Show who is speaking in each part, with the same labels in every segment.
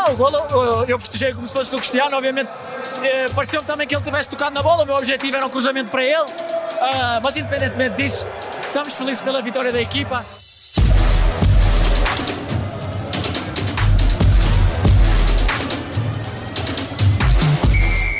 Speaker 1: Ah, o golo, eu, eu festejei como se fosse do Cristiano, obviamente. Eh, Pareceu-me também que ele tivesse tocado na bola, o meu objetivo era um cruzamento para ele. Ah, mas independentemente disso, estamos felizes pela vitória da equipa.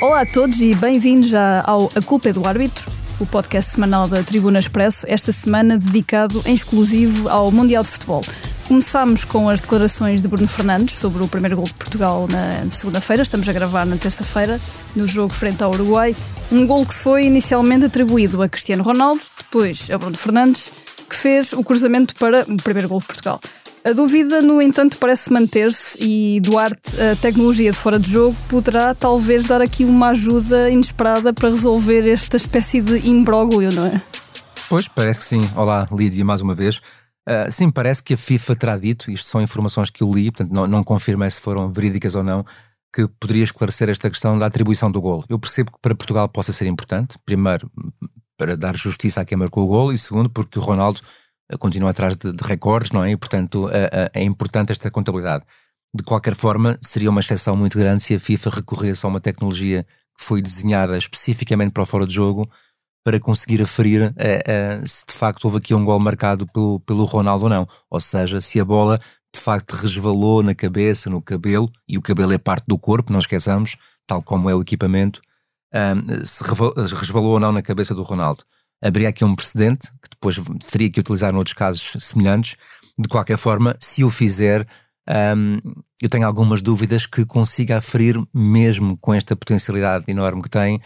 Speaker 2: Olá a todos e bem-vindos ao A Culpa é do Árbitro, o podcast semanal da Tribuna Expresso, esta semana dedicado em exclusivo ao Mundial de Futebol. Começámos com as declarações de Bruno Fernandes sobre o primeiro gol de Portugal na segunda-feira, estamos a gravar na terça-feira, no jogo frente ao Uruguai. Um gol que foi inicialmente atribuído a Cristiano Ronaldo, depois a Bruno Fernandes, que fez o cruzamento para o primeiro gol de Portugal. A dúvida, no entanto, parece manter-se e Duarte, a tecnologia de fora de jogo, poderá talvez dar aqui uma ajuda inesperada para resolver esta espécie de imbróglio, não é?
Speaker 3: Pois, parece que sim. Olá, Lídia, mais uma vez. Uh, sim, parece que a FIFA terá dito, isto são informações que eu li, portanto não, não confirmei se foram verídicas ou não, que poderia esclarecer esta questão da atribuição do gol. Eu percebo que para Portugal possa ser importante, primeiro para dar justiça a quem marcou o gol e segundo porque o Ronaldo continua atrás de, de recordes, não é? E, portanto, é, é importante esta contabilidade. De qualquer forma, seria uma exceção muito grande se a FIFA recorresse a uma tecnologia que foi desenhada especificamente para o fora de jogo para conseguir aferir é, é, se de facto houve aqui um gol marcado pelo, pelo Ronaldo ou não. Ou seja, se a bola de facto resvalou na cabeça, no cabelo, e o cabelo é parte do corpo, não esqueçamos, tal como é o equipamento, se resvalou ou não na cabeça do Ronaldo haveria aqui um precedente que depois teria que utilizar noutros casos semelhantes. De qualquer forma, se o fizer, um, eu tenho algumas dúvidas que consiga aferir, mesmo com esta potencialidade enorme que tem,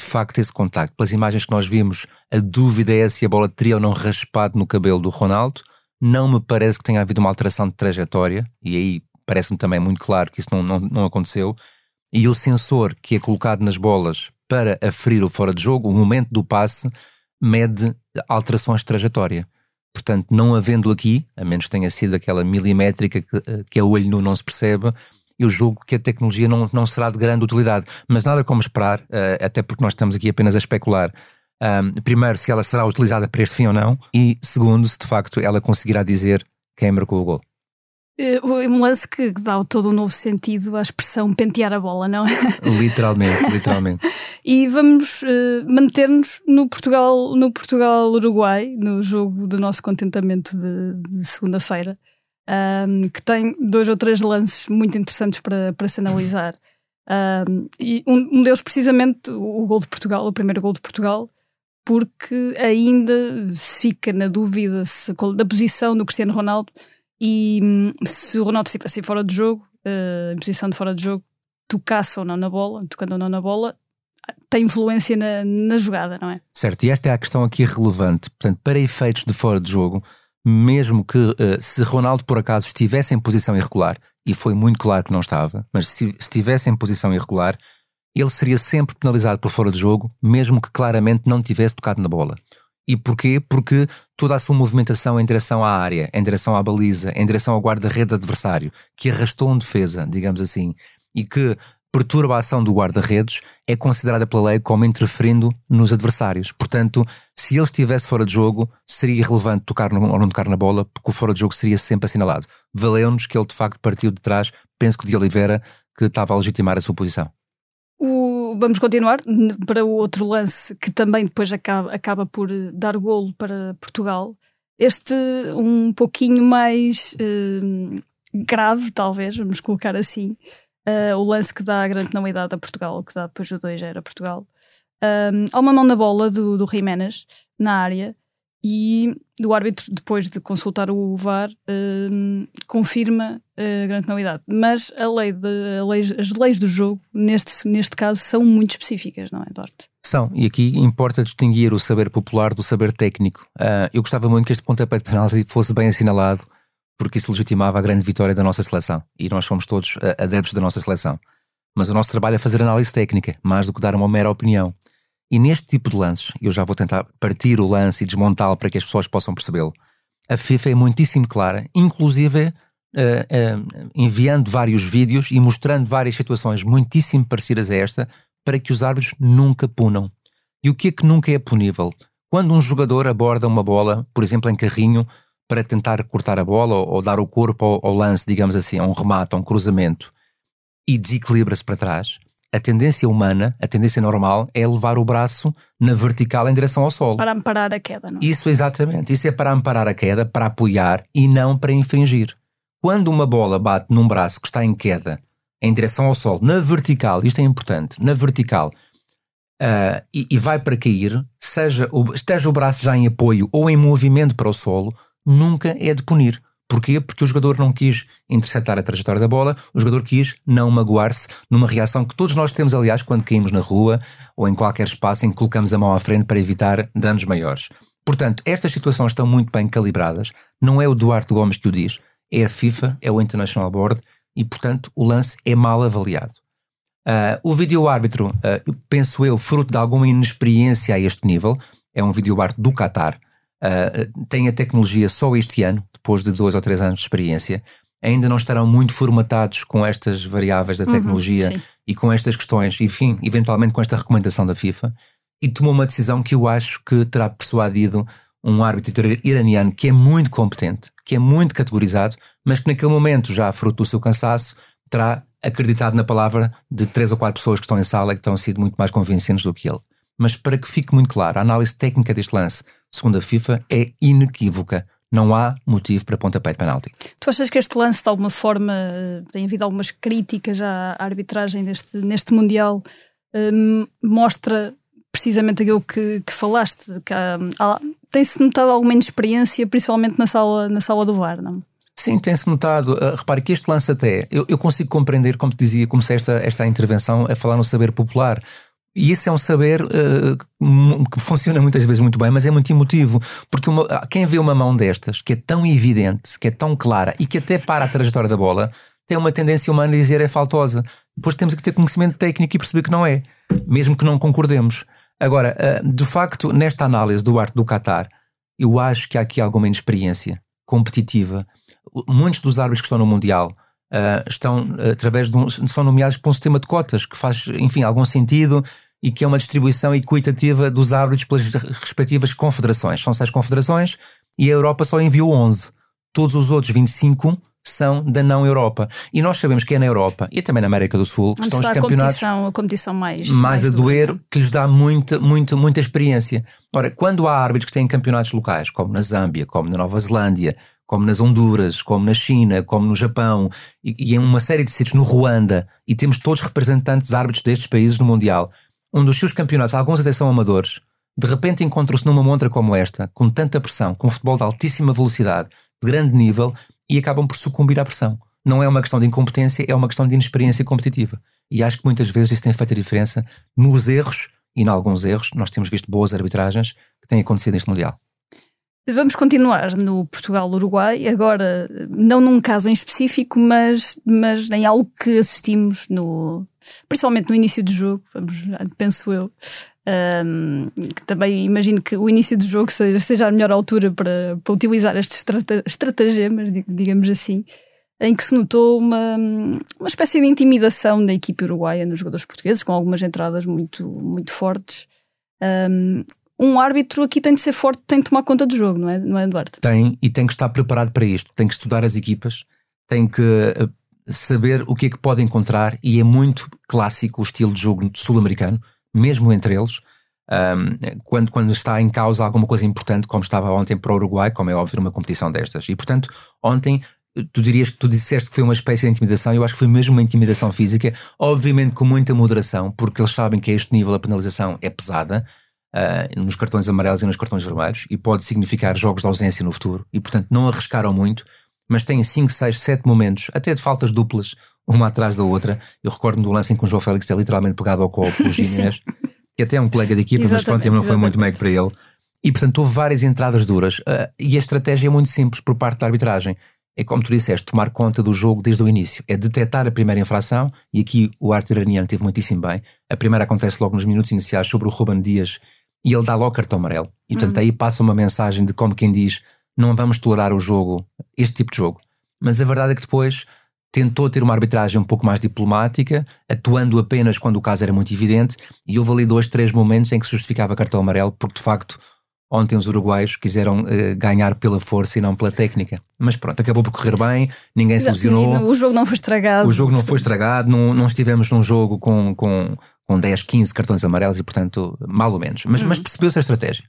Speaker 3: de facto esse contacto. Pelas imagens que nós vimos, a dúvida é se a bola teria ou não raspado no cabelo do Ronaldo. Não me parece que tenha havido uma alteração de trajetória, e aí parece-me também muito claro que isso não, não, não aconteceu. E o sensor que é colocado nas bolas para aferir o fora de jogo, o momento do passe, mede alterações de trajetória. Portanto, não havendo aqui, a menos que tenha sido aquela milimétrica que, eh, que a olho nu não se percebe, eu julgo que a tecnologia não, não será de grande utilidade. Mas nada como esperar, uh, até porque nós estamos aqui apenas a especular. Um, primeiro, se ela será utilizada para este fim ou não, e segundo, se de facto ela conseguirá dizer quem marcou o gol.
Speaker 2: Eh, um lance que dá todo um novo sentido à expressão pentear a bola, não é?
Speaker 3: Literalmente, literalmente.
Speaker 2: e vamos uh, manter-nos no Portugal, no Portugal-Uruguai, no jogo do nosso contentamento de, de segunda-feira, um, que tem dois ou três lances muito interessantes para, para se analisar. Um, e um, deles, precisamente, o gol de Portugal, o primeiro gol de Portugal, porque ainda se fica na dúvida se, da posição do Cristiano Ronaldo e hum, se o Ronaldo estivesse fora de jogo, uh, em posição de fora de jogo, tocasse ou não na bola, tocando ou não na bola, tem influência na, na jogada, não é?
Speaker 3: Certo, e esta é a questão aqui relevante. Portanto, para efeitos de fora de jogo, mesmo que uh, se Ronaldo por acaso estivesse em posição irregular, e foi muito claro que não estava, mas se estivesse em posição irregular, ele seria sempre penalizado por fora de jogo, mesmo que claramente não tivesse tocado na bola. E porquê? Porque toda a sua movimentação em direção à área, em direção à baliza, em direção ao guarda-rede adversário, que arrastou um defesa, digamos assim, e que perturba a ação do guarda-redes, é considerada pela lei como interferindo nos adversários. Portanto, se ele estivesse fora de jogo, seria irrelevante tocar no, ou não tocar na bola, porque o fora de jogo seria sempre assinalado. Valeu-nos que ele de facto partiu de trás, penso que de Oliveira, que estava a legitimar a sua posição.
Speaker 2: O, vamos continuar para o outro lance que também depois acaba, acaba por dar golo para Portugal. Este um pouquinho mais uh, grave, talvez, vamos colocar assim. Uh, o lance que dá a grande penalidade a Portugal, que dá depois o 2 era Portugal. Um, há uma mão na bola do, do Jiménez na área e o árbitro, depois de consultar o VAR, uh, confirma a grande penalidade. Mas a lei de, a lei, as leis do jogo, neste, neste caso, são muito específicas, não é, Duarte?
Speaker 3: São, e aqui importa distinguir o saber popular do saber técnico. Uh, eu gostava muito que este pontapé de penalti fosse bem assinalado, porque isso legitimava a grande vitória da nossa seleção. E nós somos todos uh, adeptos da nossa seleção. Mas o nosso trabalho é fazer análise técnica, mais do que dar uma mera opinião. E neste tipo de lances, eu já vou tentar partir o lance e desmontá-lo para que as pessoas possam percebê-lo. A FIFA é muitíssimo clara, inclusive uh, uh, enviando vários vídeos e mostrando várias situações muitíssimo parecidas a esta para que os árbitros nunca punam. E o que é que nunca é punível? Quando um jogador aborda uma bola, por exemplo, em carrinho, para tentar cortar a bola ou, ou dar o corpo ao, ao, lance, digamos assim, a um remate, a um cruzamento, e desequilibra-se para trás, a tendência humana, a tendência normal, é levar o braço na vertical em direção ao solo.
Speaker 2: Para amparar a queda, não? É?
Speaker 3: Isso exatamente. Isso é para amparar a queda, para apoiar e não para infringir. Quando uma bola bate num braço que está em queda, em direção ao solo, na vertical, isto é importante, na vertical, uh, e, e, vai para cair, seja o, esteja o braço já em apoio ou em movimento para o solo, nunca é de punir. Porquê? Porque o jogador não quis interceptar a trajetória da bola, o jogador quis não magoar-se numa reação que todos nós temos, aliás, quando caímos na rua ou em qualquer espaço em que colocamos a mão à frente para evitar danos maiores. Portanto, estas situações estão muito bem calibradas, não é o Duarte Gomes que o diz, é a FIFA, é o International Board e, portanto, o lance é mal avaliado. Uh, o vídeo-árbitro, uh, penso eu, fruto de alguma inexperiência a este nível, é um vídeo-árbitro do Qatar, uh, tem a tecnologia só este ano, depois de dois ou três anos de experiência, ainda não estarão muito formatados com estas variáveis da uhum, tecnologia uhum, e com estas questões, enfim, eventualmente com esta recomendação da FIFA, e tomou uma decisão que eu acho que terá persuadido um árbitro iraniano que é muito competente, que é muito categorizado, mas que naquele momento, já fruto do seu cansaço, terá acreditado na palavra de três ou quatro pessoas que estão em sala e que estão sido muito mais convincentes do que ele. Mas para que fique muito claro, a análise técnica deste lance, segundo a FIFA, é inequívoca não há motivo para pontapé de penalti.
Speaker 2: Tu achas que este lance, de alguma forma, tem havido algumas críticas à arbitragem neste, neste Mundial, um, mostra precisamente aquilo que, que falaste, que tem-se notado alguma inexperiência, principalmente na sala, na sala do VAR, não?
Speaker 3: Sim, tem-se notado. Uh, repare que este lance até, eu, eu, consigo compreender, como te dizia, comecei esta, esta intervenção a falar no saber popular. E esse é um saber uh, que funciona muitas vezes muito bem, mas é muito emotivo. Porque uma, quem vê uma mão destas, que é tão evidente, que é tão clara e que até para a trajetória da bola, tem uma tendência humana a dizer é faltosa. Depois temos que ter conhecimento técnico e perceber que não é, mesmo que não concordemos. Agora, uh, de facto, nesta análise do arte do Qatar, eu acho que há aqui alguma inexperiência competitiva. Muitos dos árbitros que estão no Mundial uh, estão uh, através de um, são nomeados por um sistema de cotas que faz, enfim, algum sentido e que é uma distribuição equitativa dos árbitros pelas respectivas confederações. São seis confederações e a Europa só enviou 11. Todos os outros 25 são da não Europa. E nós sabemos que é na Europa e também na América do Sul
Speaker 2: que estão os campeonatos a competição, a competição mais,
Speaker 3: mais, mais a doer, que lhes dá muita, muita, muita experiência. Ora, quando há árbitros que têm campeonatos locais, como na Zâmbia, como na Nova Zelândia, como nas Honduras, como na China, como no Japão e, e em uma série de sítios no Ruanda, e temos todos representantes árbitros destes países no Mundial, um dos seus campeonatos, alguns até são amadores, de repente encontram-se numa montra como esta, com tanta pressão, com futebol de altíssima velocidade, de grande nível, e acabam por sucumbir à pressão. Não é uma questão de incompetência, é uma questão de inexperiência competitiva. E acho que muitas vezes isso tem feito a diferença nos erros, e em alguns erros, nós temos visto boas arbitragens que têm acontecido neste Mundial.
Speaker 2: Vamos continuar no Portugal-Uruguai, agora não num caso em específico, mas, mas em algo que assistimos no, principalmente no início do jogo, penso eu. Um, também imagino que o início do jogo seja, seja a melhor altura para, para utilizar estes estrata, estratagemas, digamos assim, em que se notou uma, uma espécie de intimidação da equipe uruguaia nos jogadores portugueses, com algumas entradas muito, muito fortes. Um, um árbitro aqui tem de ser forte, tem de tomar conta do jogo, não é, não é Eduardo?
Speaker 3: Tem, e tem que estar preparado para isto. Tem que estudar as equipas, tem que eh, saber o que é que pode encontrar, e é muito clássico o estilo de jogo sul-americano, mesmo entre eles. Um, quando, quando está em causa alguma coisa importante, como estava ontem para o Uruguai, como é óbvio, uma competição destas. E portanto, ontem tu dirias que tu disseste que foi uma espécie de intimidação, eu acho que foi mesmo uma intimidação física, obviamente com muita moderação, porque eles sabem que a este nível a penalização é pesada, uh, nos cartões amarelos e nos cartões vermelhos e pode significar jogos de ausência no futuro e, portanto, não arriscaram muito, mas têm 5, 6, 7 momentos, até de faltas duplas, uma atrás da outra. Eu recordo-me do lance em que o João Félix é literalmente pegado ao colo pelos Ginés, que até é um colega de equipa, mas pronto, não foi muito meio para ele. E, portanto, houve várias entradas duras. Uh, e a estratégia é muito simples por parte da arbitragem. É como tu disseste, tomar conta do jogo desde o início. É detectar a primeira infração, e aqui o arte iraniano teve muitíssimo bem. A primeira acontece logo nos minutos iniciais sobre o Ruben Dias e ele dá logo cartão amarelo. E portanto uhum. aí passa uma mensagem de como quem diz não vamos tolerar o jogo, este tipo de jogo. Mas a verdade é que depois tentou ter uma arbitragem um pouco mais diplomática, atuando apenas quando o caso era muito evidente, e houve ali dois, três momentos em que se justificava cartão amarelo, porque de facto Ontem os uruguaios quiseram uh, ganhar pela força e não pela técnica. Mas pronto, acabou por correr bem, ninguém se lesionou.
Speaker 2: o jogo não foi estragado.
Speaker 3: O jogo não foi estragado, não, não estivemos num jogo com, com, com 10, 15 cartões amarelos e, portanto, mal ou menos. Mas, hum. mas percebeu-se a estratégia.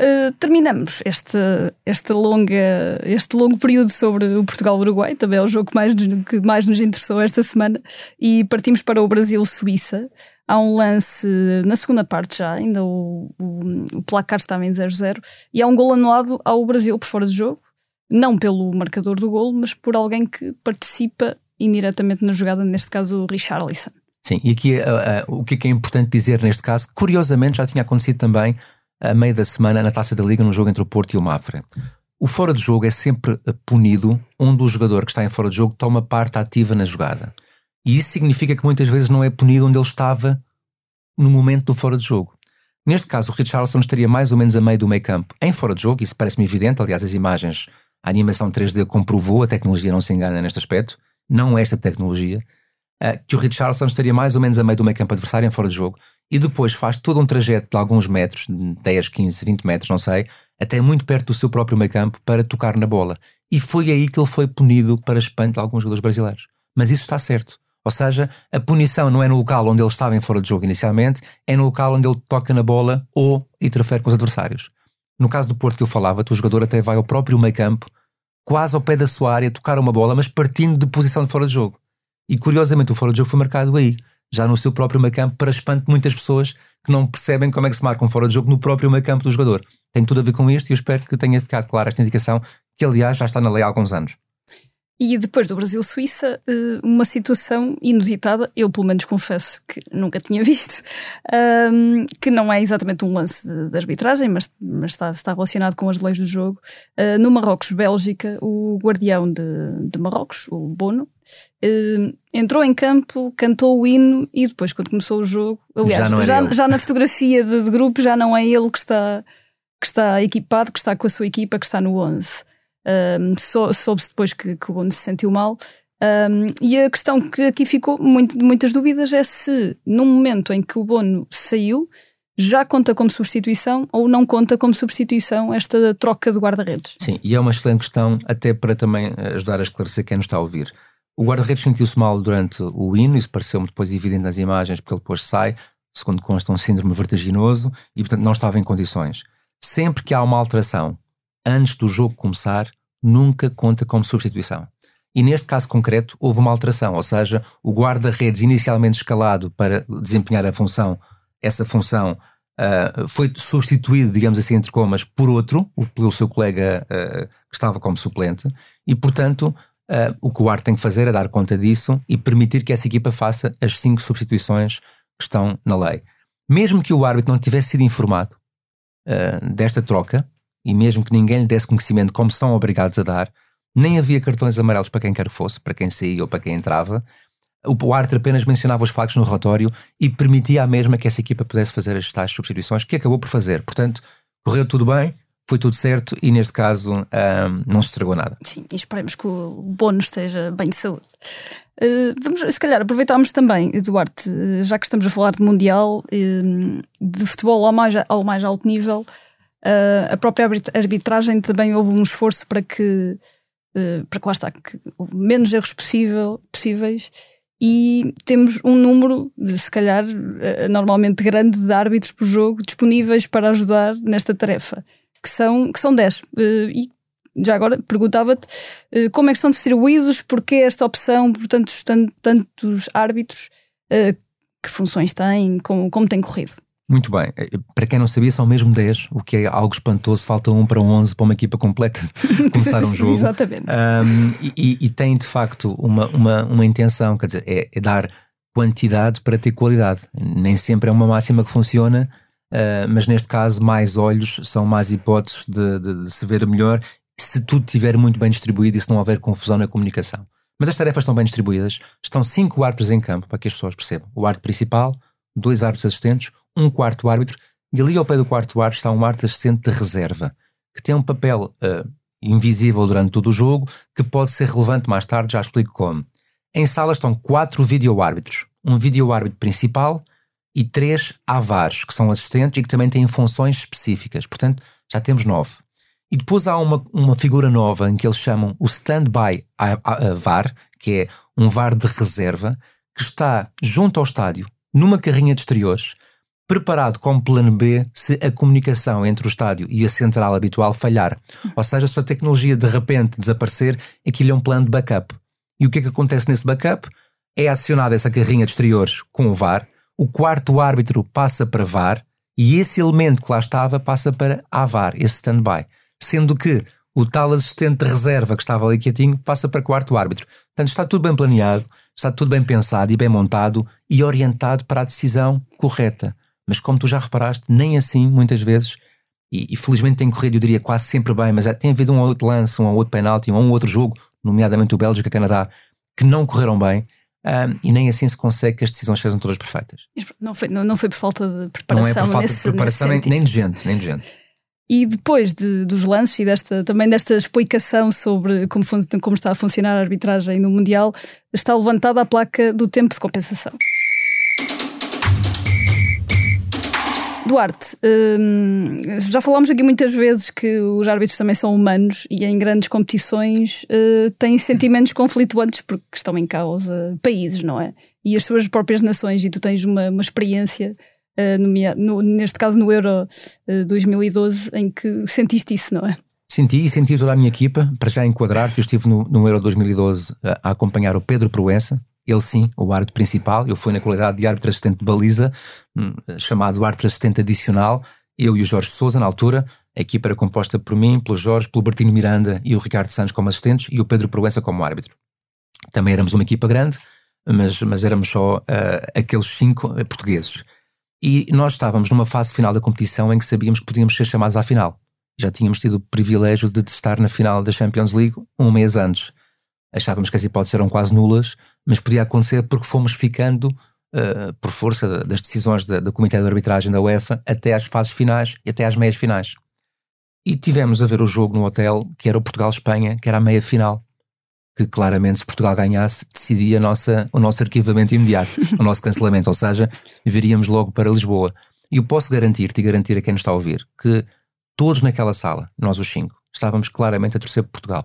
Speaker 2: Uh, terminamos este, este, longa, este longo período sobre o Portugal-Uruguai, também é o jogo que mais, que mais nos interessou esta semana, e partimos para o Brasil-Suíça. Há um lance na segunda parte já, ainda o, o, o placar estava em 0-0, e há um gol anulado ao Brasil por fora de jogo, não pelo marcador do gol, mas por alguém que participa indiretamente na jogada, neste caso o Richarlison.
Speaker 3: Sim, e aqui uh, uh, o que é, que é importante dizer neste caso, curiosamente já tinha acontecido também a meio da semana na Taça da Liga no jogo entre o Porto e o Mafra. O fora de jogo é sempre punido onde o jogador que está em fora de jogo toma parte ativa na jogada. E isso significa que muitas vezes não é punido onde ele estava no momento do fora de jogo. Neste caso, o Richarlison estaria mais ou menos a meio do meio campo em fora de jogo, isso parece-me evidente, aliás, as imagens, a animação 3D comprovou, a tecnologia não se engana neste aspecto, não esta tecnologia, eh, que o Richarlison estaria mais ou menos a meio do meio campo adversário em fora de jogo e depois faz todo um trajeto de alguns metros, 10, 15, 20 metros, não sei, até muito perto do seu próprio meio campo para tocar na bola. E foi aí que ele foi punido para espanto de alguns jogadores brasileiros. Mas isso está certo. Ou seja, a punição não é no local onde ele estava em fora de jogo inicialmente, é no local onde ele toca na bola ou interfere com os adversários. No caso do Porto que eu falava, o jogador até vai ao próprio meio campo, quase ao pé da sua área, tocar uma bola, mas partindo de posição de fora de jogo. E curiosamente o fora de jogo foi marcado aí, já no seu próprio meio campo, para espanto de muitas pessoas que não percebem como é que se marca um fora de jogo no próprio meio campo do jogador. Tem tudo a ver com isto e eu espero que tenha ficado clara esta indicação, que aliás já está na lei há alguns anos.
Speaker 2: E depois do Brasil-Suíça, eh, uma situação inusitada, eu pelo menos confesso que nunca tinha visto, que não é exatamente um lance de, arbitragem, mas, está, relacionado com as leis do jogo. Uh, no Marrocos-Bélgica, o guardião de, Marrocos, o Bono, uh, entrou em campo, cantou o hino e depois, quando começou o jogo, aliás, já, já, já na fotografia de, de, grupo, já não é ele que está, que está equipado, que está com a sua equipa, que está no 11. Um, Soube-se depois que, que o Bono se sentiu mal. Um, e a questão que aqui ficou muito, muitas dúvidas é se, no momento em que o Bono saiu, já conta como substituição ou não conta como substituição esta troca de guarda-redes?
Speaker 3: Sim, e é uma excelente questão, até para também ajudar a esclarecer quem nos está a ouvir. O guarda-redes sentiu-se mal durante o hino, isso pareceu-me depois evidente nas imagens, porque ele depois sai, segundo consta, um síndrome vertiginoso e, portanto, não estava em condições. Sempre que há uma alteração antes do jogo começar, nunca conta como substituição. E neste caso concreto, houve uma alteração, ou seja, o guarda-redes inicialmente escalado para desempenhar a função, essa função uh, foi substituído, digamos assim, entre comas, por outro, pelo seu colega uh, que estava como suplente, e portanto uh, o que o árbitro tem que fazer é dar conta disso e permitir que essa equipa faça as cinco substituições que estão na lei. Mesmo que o árbitro não tivesse sido informado desta troca, e mesmo que ninguém lhe desse conhecimento como são obrigados a dar, nem havia cartões amarelos para quem quer que fosse, para quem saía ou para quem entrava. O árbitro apenas mencionava os factos no relatório e permitia à mesma que essa equipa pudesse fazer as tais substituições, que acabou por fazer. Portanto, correu tudo bem, foi tudo certo e neste caso um, não se estragou nada.
Speaker 2: Sim, e esperemos que o bônus esteja bem de saúde. Uh, vamos, se calhar, aproveitarmos também, Duarte, já que estamos a falar de Mundial, uh, de futebol ao mais, ao mais alto nível, Uh, a própria arbitragem também houve um esforço para que, uh, para que lá está, que menos erros possível, possíveis e temos um número, se calhar, uh, normalmente grande de árbitros por jogo disponíveis para ajudar nesta tarefa, que são, que são 10. e já agora perguntava-te como é que estão distribuídos, porque esta opção por tantos, tantos árbitros, que funções têm, como, como tem corrido?
Speaker 3: Muito bem. Eh, para quem não sabia, são mesmo 10, o que é algo espantoso. Falta um para 11 para uma equipa completa começar um jogo.
Speaker 2: Exatamente.
Speaker 3: Um, e, e, tem de facto uma, uma, uma intenção, quer dizer, é, é, dar quantidade para ter qualidade. Nem sempre é uma máxima que funciona, uh, mas neste caso, mais olhos são mais hipóteses de, de, de se ver melhor se tudo estiver muito bem distribuído e se não houver confusão na comunicação. Mas as tarefas estão bem distribuídas, estão cinco árbitros em campo para que as pessoas percebam. O árbitro principal, dois árbitros assistentes, um quarto árbitro, e ali ao pé do quarto árbitro está um árbitro assistente de reserva, que tem um papel uh, invisível durante todo o jogo, que pode ser relevante mais tarde, já explico como. Em sala estão quatro vídeo-árbitros, um vídeo-árbitro principal e três avares, que são assistentes e que também têm funções específicas. Portanto, já temos nove. E depois há uma, uma figura nova em que eles chamam o Standby VAR, que é um VAR de reserva, que está junto ao estádio, numa carrinha de exteriores, preparado como plano B se a comunicação entre o estádio e a central habitual falhar. Ou seja, se a tecnologia de repente desaparecer, aquilo é um plano de backup. E o que é que acontece nesse backup? É acionada essa carrinha de exteriores com o VAR, o quarto árbitro passa para VAR e esse elemento que lá estava passa para AVAR, esse standby. Sendo que o tal assistente de reserva que estava ali quietinho passa para quarto árbitro. Portanto, está tudo bem planeado, está tudo bem pensado e bem montado e orientado para a decisão correta. Mas como tu já reparaste, nem assim, muitas vezes, e, e felizmente tem corrido, eu diria quase sempre bem, mas é, tem havido um outro lance, um outro penalti, um um outro jogo, nomeadamente o Bélgica-Canadá, que não correram bem. Um, e nem assim se consegue que as decisões sejam todas perfeitas.
Speaker 2: Não foi, não, não foi por falta de preparação.
Speaker 3: Não é por falta
Speaker 2: nesse,
Speaker 3: de preparação nem, nem, de gente, nem de gente.
Speaker 2: E depois de, dos lances e desta, também desta explicação sobre como, como está a funcionar a arbitragem no Mundial, está levantada a placa do tempo de compensação. Duarte, hum, já falámos aqui muitas vezes que os árbitros também são humanos e em grandes competições uh, têm sentimentos conflituantes porque estão em causa países, não é? E as suas próprias nações, e tu tens uma, uma experiência, uh, no, no, neste caso no Euro uh, 2012, em que sentiste isso, não é?
Speaker 3: Senti e senti toda a minha equipa, para já enquadrar, que eu estive no, no Euro 2012 a, a acompanhar o Pedro Proença, ele sim, o árbitro principal, eu fui na qualidade de árbitro assistente de baliza, hum, chamado árbitro assistente adicional, eu e o Jorge Souza na altura, a equipa era composta por mim, pelo Jorge, pelo Bertino Miranda e o Ricardo Santos como assistentes e o Pedro Proença como árbitro. Também éramos uma equipa grande, mas, mas éramos só uh, aqueles cinco uh, portugueses. E nós estávamos numa fase final da competição em que sabíamos que podíamos ser chamados à final. Já tínhamos tido o privilégio de estar na final da Champions League um mês antes. Achávamos que as hipóteses eram quase nulas, mas podia acontecer porque fomos ficando, uh, por força das decisões da, do Comitê de Arbitragem da UEFA, até às fases finais e até às meias finais. E tivemos a ver o jogo no hotel, que era o Portugal-Espanha, que era a meia final. Que claramente, se Portugal ganhasse, decidia nossa, o nosso arquivamento imediato, o nosso cancelamento, ou seja, viríamos logo para Lisboa. E eu posso garantir-te e garantir a quem nos está a ouvir que todos naquela sala, nós os cinco, estávamos claramente a torcer por Portugal.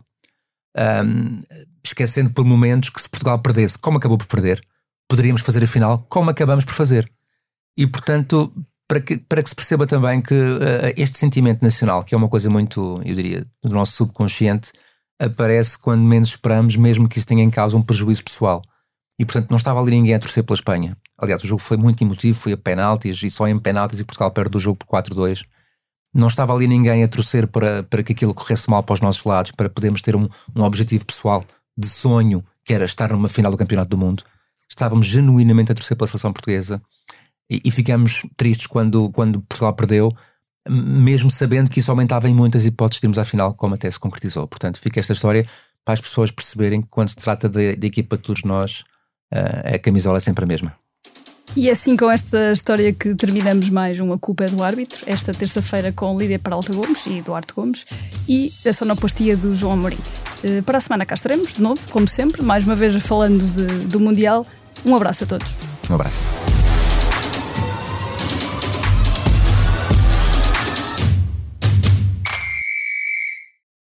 Speaker 3: Um, esquecendo por momentos que se Portugal perdesse, como acabou por perder, poderíamos fazer a final como acabamos por fazer. E portanto, para que, para que se perceba também que uh, este sentimento nacional, que é uma coisa muito, eu diria, do nosso subconsciente, aparece quando menos esperamos, mesmo que isso tenha em causa um prejuízo pessoal. E portanto, não estava ali ninguém a torcer pela Espanha. Aliás, o jogo foi muito emotivo, foi a penaltis e só em penaltis e Portugal perde o jogo por 4-2 não estava ali ninguém a torcer para, para que aquilo corresse mal para os nossos lados, para podermos ter um, um objetivo pessoal de sonho, que era estar numa final do Campeonato do Mundo. Estávamos genuinamente a torcer pela seleção portuguesa e, e ficamos tristes quando, quando Portugal perdeu, mesmo sabendo que isso aumentava em muitas hipóteses de irmos à final, como até se concretizou. Portanto, fica esta história para as pessoas perceberem que quando se trata da equipa de todos nós, uh, a camisola é sempre a mesma.
Speaker 2: E é assim com esta história que terminamos mais uma culpa é do árbitro, esta terça-feira com Lídia Peralta Gomes e Eduardo Gomes e a sonoplastia do João Amorim. Eh, para a semana cá estaremos, de novo, como sempre, mais uma vez falando de, do Mundial. Um abraço a todos.
Speaker 3: Um abraço.